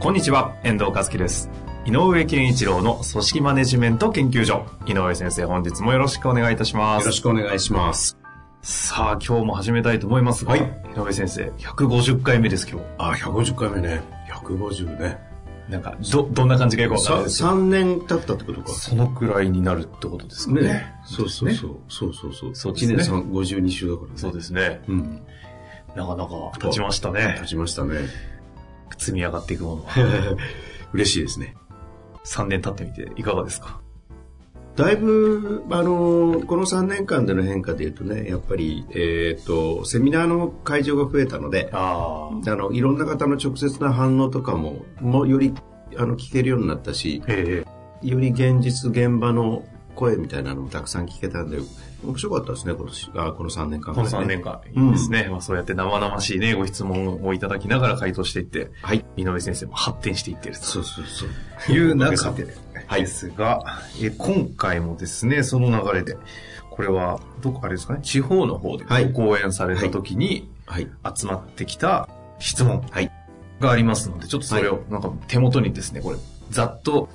こんにちは、遠藤和樹です。井上健一郎の組織マネジメント研究所。井上先生、本日もよろしくお願いいたします。よろしくお願いします。さあ、今日も始めたいと思いますが、はい井上先生、150回目です、今日。あ、150回目ね。150ね。なんか、ど、どんな感じかよくわかんないさですけど。3年経ったってことか。そのくらいになるってことですかね。ね。そうそうそう。そうそうそう。そうですね1年3 52週だからね。そうですね。うん。なかなか経ちましたね経。ちましたね。積み上がっていくものは。嬉しいですね。3年経ってみていかがですか？だいぶ、あの、この3年間での変化で言うとね、やっぱり、えっ、と、セミナーの会場が増えたので、ああの、いろんな方の直接な反応とかも、もより、あの、聞けるようになったし、ええより現実現場の声みたいなのもたくさん聞けたんで、面白かったですね、今年、あこの3年間、この3年間、いいですね。まあそうやって生々しいね、ご質問をいただきながら回答していって、はい。井上先生も発展していっていると。そうそうそう。いう中でで、ですが、え今回もですね、その流れで、これは、どこ、あれですかね、地方の方ではいご講演された時にはい。集まってきた質問はい。がありますので、ちょっとそれを、なんか手元にですね、これ、ざっと、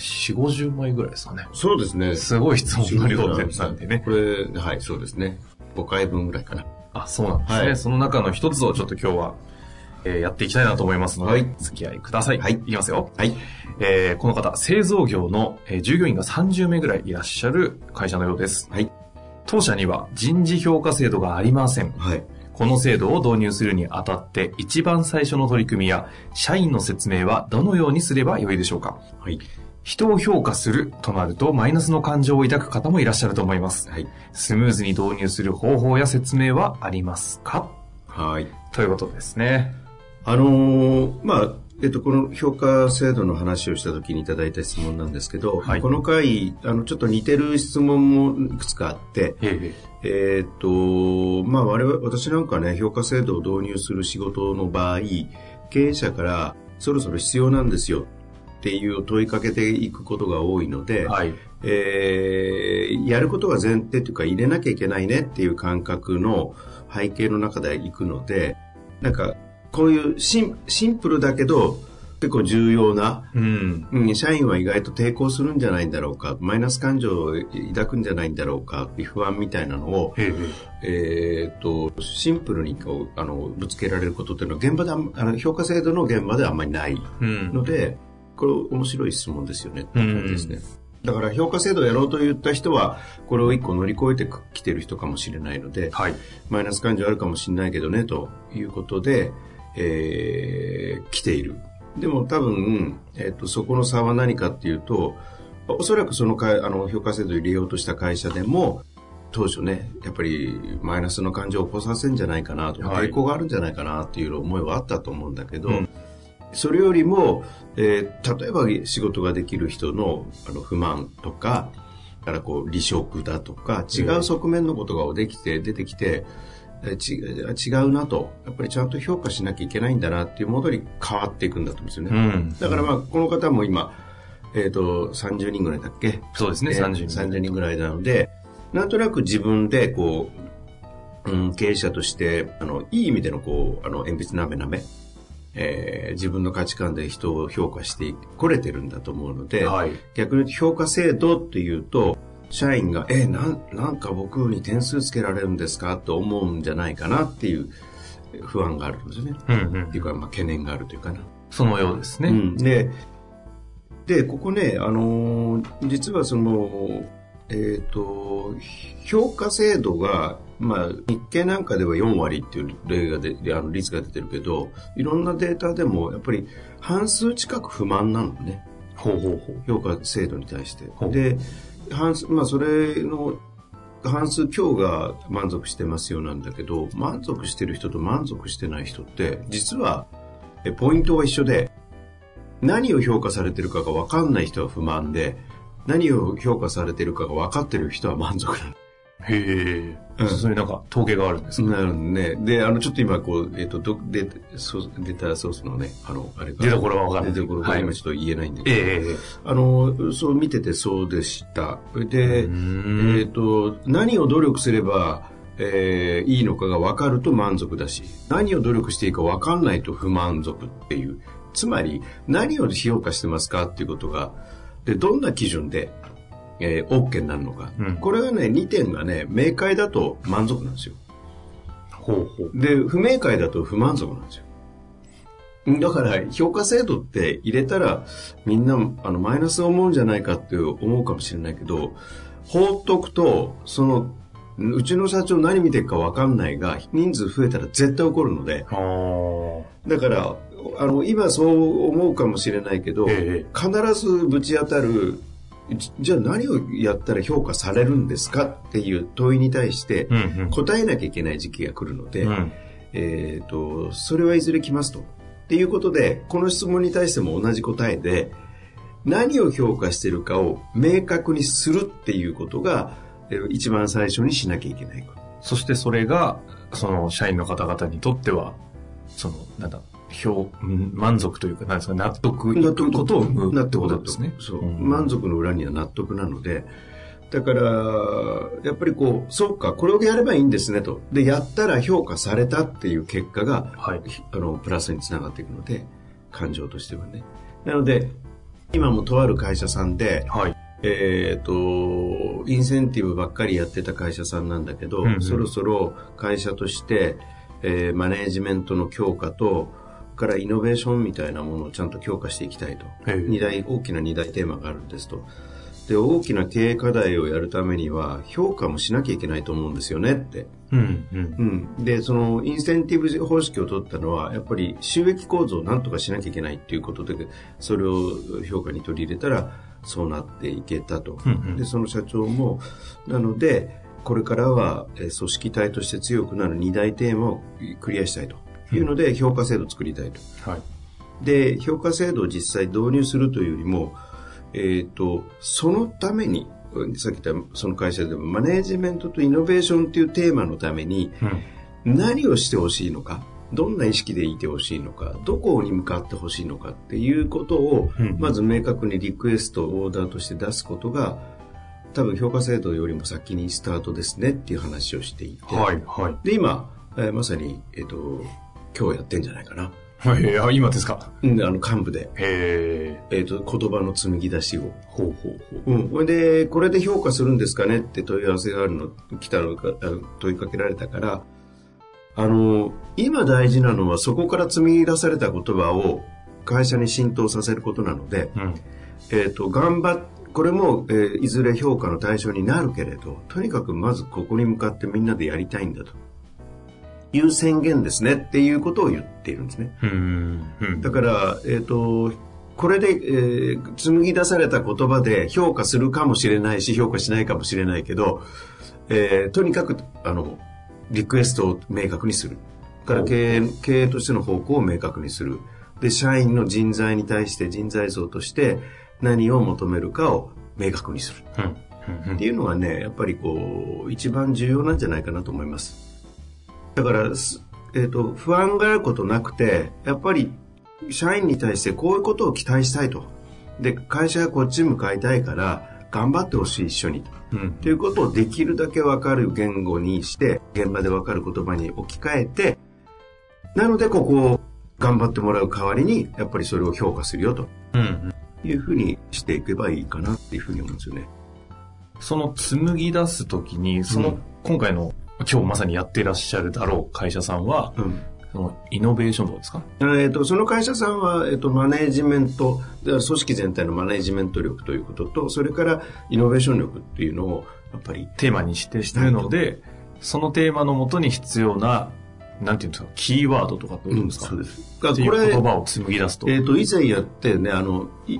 4、50枚ぐらいですかね。そうですね。すごい質問の量でなんでね。これ、はい、そうですね。5回分ぐらいかな。あ、そうなんですね。はいその中の一つをちょっと今日は、えーやっていきたいなと思いますので、はい付き合いください。はいいきますよ。はい。えーこの方、製造業の、えー従業員が30名ぐらいいらっしゃる会社のようです。はい。当社には人事評価制度がありません。はい。この制度を導入するにあたって、一番最初の取り組みや、社員の説明はどのようにすればよいでしょうかはい。人を評価するとなると、マイナスの感情を抱く方もいらっしゃると思います。はい。スムーズに導入する方法や説明はありますか？はい。ということですね。あのーまあ、えっと、この評価制度の話をした時にいただいた質問なんですけど、はいこの回、あの、ちょっと似てる質問もいくつかあって、ええーっと、まあ我々、私なんかね、評価制度を導入する仕事の場合、経営者からそろそろ必要なんですよっていう問いかけていくことが多いので、はい。えーやることが前提というか入れなきゃいけないねっていう感覚の背景の中でいくので、なんかこういうシンシンプルだけど結構重要なうん。うん、社員は意外と抵抗するんじゃないんだろうか、マイナス感情を抱くんじゃないんだろうかっていう不安みたいなのを、ええーっと、シンプルにこう、あの、ぶつけられることっていうのは現場であの、評価制度の現場ではあんまりないうん。これ面白い質問ですよね。ですね。だから評価制度をやろうと言った人は、これを一個乗り越えてきてる人かもしれないので、はい。マイナス感情あるかもしれないけどね、ということで、えー来ている。でも多分、えっ、と、そこの差は何かっていうと、おそらくそのかいあの評価制度を入れようとした会社でも、当初ね、やっぱりマイナスの感情を起こさせるんじゃないかなとか、はい抵抗があるんじゃないかなっていう思いはあったと思うんだけど、うんそれよりも、えー例えば仕事ができる人のあの不満とか、だからこう離職だとか、違う側面のことができて、出てきて、えーち違うなと、やっぱりちゃんと評価しなきゃいけないんだなっていうものに変わっていくんだと思うんですようね。ん。だからまあ、この方も今、えっ、と、30人ぐらいだっけ？そうですね、えー30人。30人ぐらいなので、なんとなく自分でこう、うん、経営者として、あの、いい意味でのこう、あの、鉛筆なめなめ、えー自分の価値観で人を評価してこれてるんだと思うので、はい。逆に言うと評価制度っていうと、社員が、え、なん、なんか僕に点数つけられるんですかと思うんじゃないかなっていう不安があるんですよね。うんうんっていうか、まあ、懸念があるというかな。そのようですね。うん、で、で、ここね、あのー実はその、えっ、と、評価制度が、まあ、日経なんかでは4割っていう例がで、あの率が出てるけど、いろんなデータでも、やっぱり半数近く不満なのね。ほうほうほう。評価制度に対してで、半数、まあ、それの半数強が満足してますよなんだけど、満足してる人と満足してない人って、実は、えポイントは一緒で、何を評価されてるかが分かんない人は不満で、何を評価されてるかが分かってる人は満足なの。へえ、うん、そういうなんか統計があるんですかなるね。で、あの、ちょっと今、こう、えっ、ー、と、ど、で、そう、データソースのね、あの、あれが。出所は分かんない。出所が今ちょっと言えないんで。ええー、あの、そう見ててそうでした。で、えっ、ー、と、何を努力すれば、えー、いいのかが分かると満足だし、何を努力していいか分かんないと不満足っていう。つまり、何を評価してますかっていうことが、で、どんな基準でえー、OK になるのか、うん、これはね2点がね明快だと満足なんですよ。ほうほう。で不明快だと不満足なんですよ。だから評価制度って入れたらみんなあのマイナスを思うんじゃないかって思うかもしれないけど放っとくとそのうちの社長何見てるか分かんないが人数増えたら絶対起こるので。だからあの今そう思うかもしれないけど、ええ、必ずぶち当たるじゃあ何をやったら評価されるんですかっていう問いに対して答えなきゃいけない時期が来るので、うん、えっ、と、それはいずれ来ますと。っていうことで、この質問に対しても同じ答えで、何を評価してるかを明確にするっていうことが、一番最初にしなきゃいけない。そしてそれが、その社員の方々にとっては、その、なんだ、表、満足というか、なんですか、納得いくことを生むってことですね。そう、うん、満足の裏には納得なので、だから、やっぱりこう、そうか、これをやればいいんですねと。で、やったら評価されたっていう結果が、はい、あの、プラスにつながっていくので、感情としてはね。なので、今もとある会社さんで、はい、えっ、ー、と、インセンティブばっかりやってた会社さんなんだけど、うんうん、そろそろ会社として、えー、マネージメントの強化と、からイノベーションみたいなものをちゃんと強化していきたいと。二大、大きな二大テーマがあるんですと。で、大きな経営課題をやるためには、評価もしなきゃいけないと思うんですよねって。うん、うん、うん。で、その、インセンティブ方式を取ったのは、やっぱり収益構造をなんとかしなきゃいけないっていうことで、それを評価に取り入れたら、そうなっていけたと。うんうん、で、その社長も、なので、これからは、組織体として強くなる二大テーマをクリアしたいと。いうので評価制度を作りたいと。はい、で、評価制度を実際導入するというよりも、えっ、ー、と、そのために、さっき言ったその会社でもマネージメントとイノベーションというテーマのために、何をしてほしいのか、どんな意識でいてほしいのか、どこに向かってほしいのかっていうことを、まず明確にリクエスト、オーダーとして出すことが、多分評価制度よりも先にスタートですねっていう話をしていて、はいはい、で今、えー、まさに、えっ、ー、と今日やってんじゃないかな。はい、あ、今ですか？うん、あの、幹部で。へえ。えっ、と、言葉の紡ぎ出しを。ほうほうほう。うん。これで、これで評価するんですかね？って問い合わせがあるの、来たのか、問いかけられたから、あの、今大事なのはそこから紡ぎ出された言葉を会社に浸透させることなので、うん、えっ、と、頑張っこれも、えー、いずれ評価の対象になるけれど、とにかくまずここに向かってみんなでやりたいんだと。いう宣言ですねっていうことを言っているんですね。だから、えっ、ー、と、これで、えー、紡ぎ出された言葉で評価するかもしれないし、評価しないかもしれないけど、えー、とにかく、あの、リクエストを明確にする。から経営、経営としての方向を明確にする。で、社員の人材に対して人材像として何を求めるかを明確にする。うん、っていうのがね、やっぱりこう、一番重要なんじゃないかなと思います。だから、えっ、ー、と、不安があることなくて、やっぱり、社員に対してこういうことを期待したいと。で、会社がこっち向かいたいから、頑張ってほしい、一緒に。うん、ということをできるだけわかる言語にして、現場でわかる言葉に置き換えて、なので、ここを頑張ってもらう代わりに、やっぱりそれを評価するよと。うん、いうふうにしていけばいいかなっていうふうに思うんですよね。その紡ぎ出すときに、その、今回の今日まさにやっていらっしゃるだろう会社さんは、うん、そのイノベーションどうですか、えーと、その会社さんは、えーと、マネージメント組織全体のマネージメント力ということとそれからイノベーション力っていうのをやっぱりテーマにしてしてるのでそのテーマのもとに必要ななんていうんですか、キーワードとかってことですか、うん、そうです。これ、言葉を紡ぎ出すと。えっ、ー、と、以前やってね、あの、い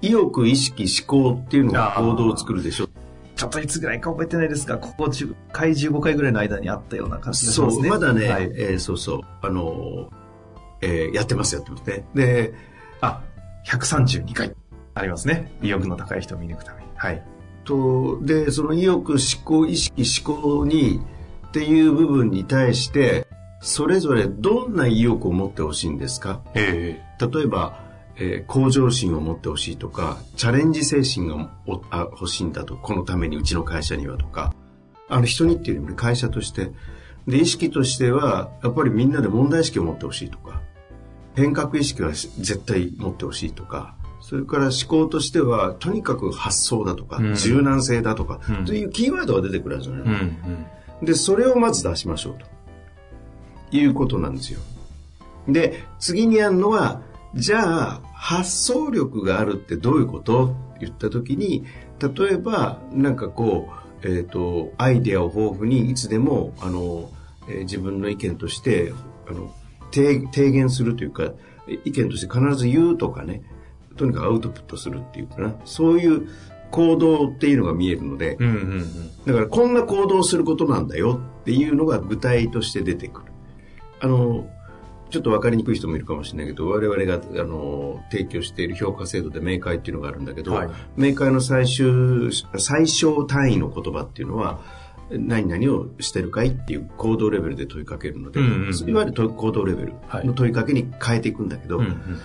意欲、意識、思考っていうのが行動を作るでしょ。ちょっといつぐらいか覚えてないですが、ここ10回、15回ぐらいの間にあったような感じがしますね。そう、まだね、はい、えーそうそう、あのーえーやってます、やってますね。で、あ、132回ありますね。意欲の高い人を見抜くために。はい。と、で、その意欲、思考、意識、思考に、っていう部分に対して、それぞれどんな意欲を持ってほしいんですか？え例えば、えー向上心を持ってほしいとか、チャレンジ精神がおあ欲しいんだと、このためにうちの会社にはとか、あの人にっていうよりも会社として、で、意識としては、やっぱりみんなで問題意識を持ってほしいとか、変革意識は絶対持ってほしいとか、それから思考としては、とにかく発想だとか、うん柔軟性だとか、うんというキーワードが出てくるんですよね。うんうん。で、それをまず出しましょうと。いうことなんですよ。で、次にやるのは、じゃあ、発想力があるってどういうこと？って言ったときに、例えば、なんかこう、えっ、と、アイデアを豊富にいつでも、あの、えー自分の意見として、あの、提提言するというか、意見として必ず言うとかね、とにかくアウトプットするっていうかな、そういう行動っていうのが見えるので、うんうんうん。だからこんな行動をすることなんだよっていうのが具体として出てくる。あの、ちょっと分かりにくい人もいるかもしれないけど、我々があの提供している評価制度で明快っていうのがあるんだけど、はい。明快の最終、最小単位の言葉っていうのは、何々をしてるかいっていう行動レベルで問いかけるので、うんうんうん。いわゆる行動レベルの問いかけに変えていくんだけど、うんうん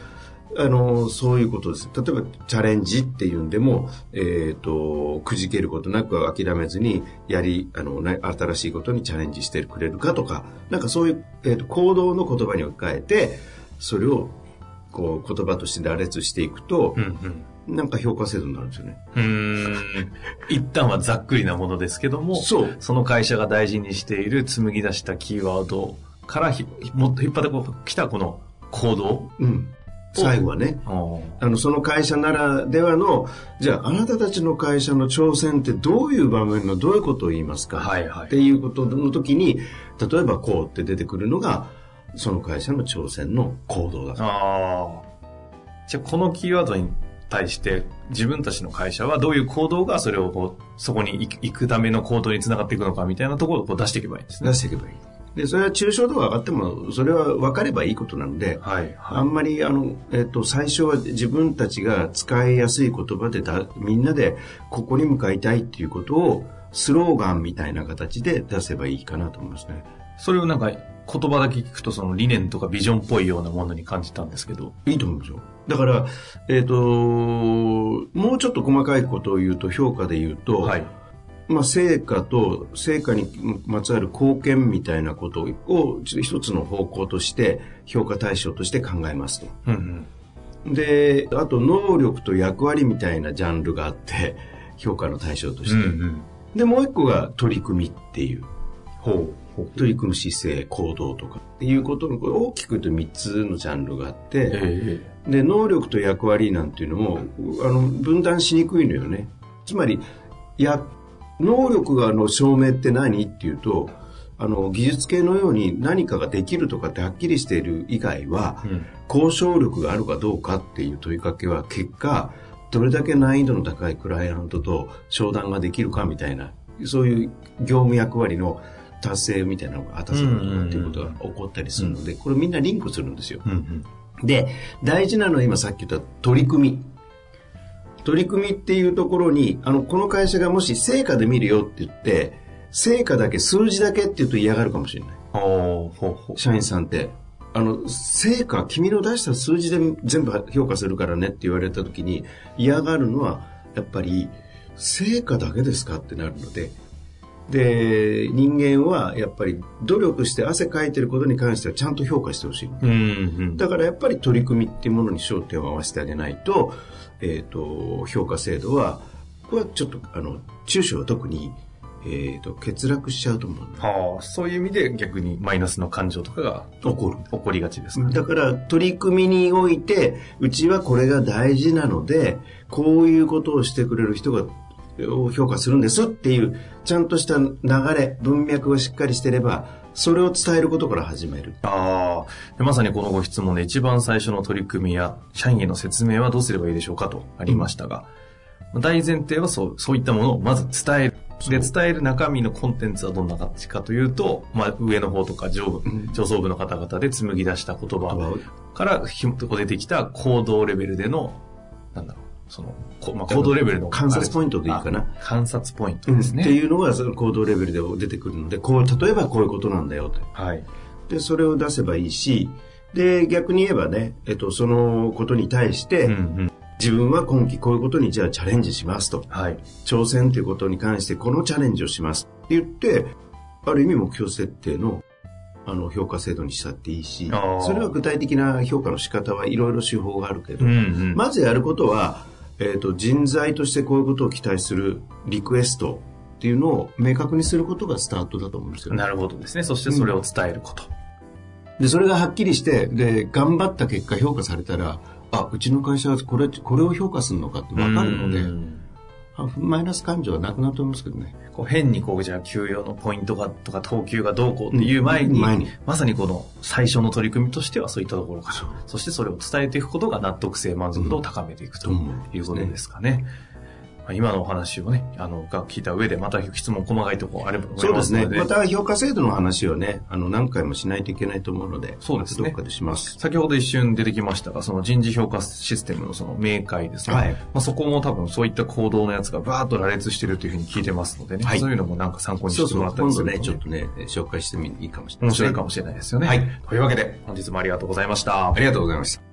あの、そういうことです。例えば、チャレンジっていうんでも、えっ、と、くじけることなく諦めずに、やり、あの、な新しいことにチャレンジしてくれるかとか、なんかそういう、えーと行動の言葉に置き換えて、それを、こう、言葉として羅列していくとう、んうん。なんか評価制度になるんですよね。うーん一旦はざっくりなものですけども、そう。その会社が大事にしている紡ぎ出したキーワードからひもっと引っ張ってこう来たこの行動。うん。最後はね、あの、その会社ならではの、じゃあ、あなたたちの会社の挑戦ってどういう場面のどういうことを言いますかはいはいっていうことの時に、例えばこうって出てくるのが、その会社の挑戦の行動だと。ああ。じゃあこのキーワードに対して自分たちの会社はどういう行動がそれをこうそこに行く行くための行動につながっていくのかみたいなところをこう出していけばいいんですね。出していけばいい。で、それは抽象度が上がっても、それは分かればいいことなので、はい。あんまり、あの、えっ、と、最初は自分たちが使いやすい言葉でだ、みんなでここに向かいたいっていうことを、スローガンみたいな形で出せばいいかなと思いますね。それをなんか言葉だけ聞くとその理念とかビジョンっぽいようなものに感じたんですけど。いいと思うんですよ。だから、えっ、と、もうちょっと細かいことを言うと、評価で言うと、はい。まあ、成果と成果にまつわる貢献みたいなことを一つの方向として評価対象として考えますと。うんうん。で、あと能力と役割みたいなジャンルがあって、評価の対象として。うんうん。で、もう一個が取り組みっていう。ほう。ほう。取り組む姿勢、行動とかっていうことの、これ大きく言うと3つのジャンルがあって、えで、能力と役割なんていうのも、あの、分断しにくいのよね。つまり、や、能力がの証明って何っていうと、あの、技術系のように何かができるとかってはっきりしている以外はえ、うん。交渉力があるかどうかっていう問いかけは結果、どれだけ難易度の高いクライアントと商談ができるかみたいな、そういう業務役割の達成みたいなのが果たせるとかっていうことが起こったりするので、これみんなリンクするんですよ。うんうん。で、大事なのは今さっき言った取り組み。取り組みっていうところに、あの、この会社がもし成果で見るよって言って、成果だけ、数字だけって言うと嫌がるかもしれない。ほうほう。社員さんって。あの、成果、君の出した数字で全部評価するからねって言われた時に嫌がるのは、やっぱり、成果だけですかってなるので、で、人間はやっぱり努力して汗かいてることに関してはちゃんと評価してほしい。うんうん。だからやっぱり取り組みっていうものに焦点を合わせてあげないと、えっ、と、評価制度は、これはちょっと、あの、中小は特に、えっ、と、欠落しちゃうと思う。はあ、そういう意味で逆にマイナスの感情とかが起こる。起こりがちですかね。だから、取り組みにおいて、うちはこれが大事なので、こういうことをしてくれる人が、を評価するんですっていう、ちゃんとした流れ、文脈がしっかりしてれば、それを伝えることから始める。ああ、でまさにこのご質問で一番最初の取り組みや社員への説明はどうすればいいでしょうかとありましたが、大前提はそう、そういったものをまず伝える。で、伝える中身のコンテンツはどんな形かというと、まあ、上の方とか上部、上層部の方々で紡ぎ出した言葉からひも出てきた行動レベルでの、なんだろう、その、こまあ、行動レベルの。観察ポイントでいいかな。観察ポイントですね。っていうのがその行動レベルで出てくるので、こう、例えばこういうことなんだよと。はい。で、それを出せばいいし、で、逆に言えばね、えっと、そのことに対して、うんうん自分は今期こういうことにじゃあチャレンジしますと。はい。挑戦ということに関してこのチャレンジをしますって言って、ある意味目標設定のあの評価制度にしたっていいし、それは具体的な評価の仕方はいろいろ手法があるけど、うんうん、まずやることは、えっ、ー、と、人材としてこういうことを期待するリクエストっていうのを明確にすることがスタートだと思うんですよ、ね、なるほどですね。そしてそれを伝えること。うん、で、それがはっきりして、で、頑張った結果評価されたら、あ、うちの会社はこれ、これを評価するのかってわかるので、マイナス感情はなくなると思いますけどね。こう変にこう、じゃあ給与のポイントがとか等級がどうこうっていう前に、前に。まさにこの最初の取り組みとしてはそういったところから、そしてそれを伝えていくことが納得性、満足度を高めていくということですかね。うん今のお話をね、あの、が聞いた上で、また質問細かいところあればそうですね。また評価制度の話をね、あの、何回もしないといけないと思うので、そうですね。どっかでします。先ほど一瞬出てきましたが、その人事評価システムのその明快ですね。はい。まあ、そこも多分そういった行動のやつがバーッと羅列してるというふうに聞いてますのでね、はい、そういうのもなんか参考にしてもらったりすると、ね、そうそう今度ね、ちょっとね、紹介してみいいかもしれない、面白いかもしれないですよね。はい。というわけで、本日もありがとうございました。ありがとうございました。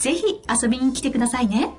ぜひ遊びに来てくださいね。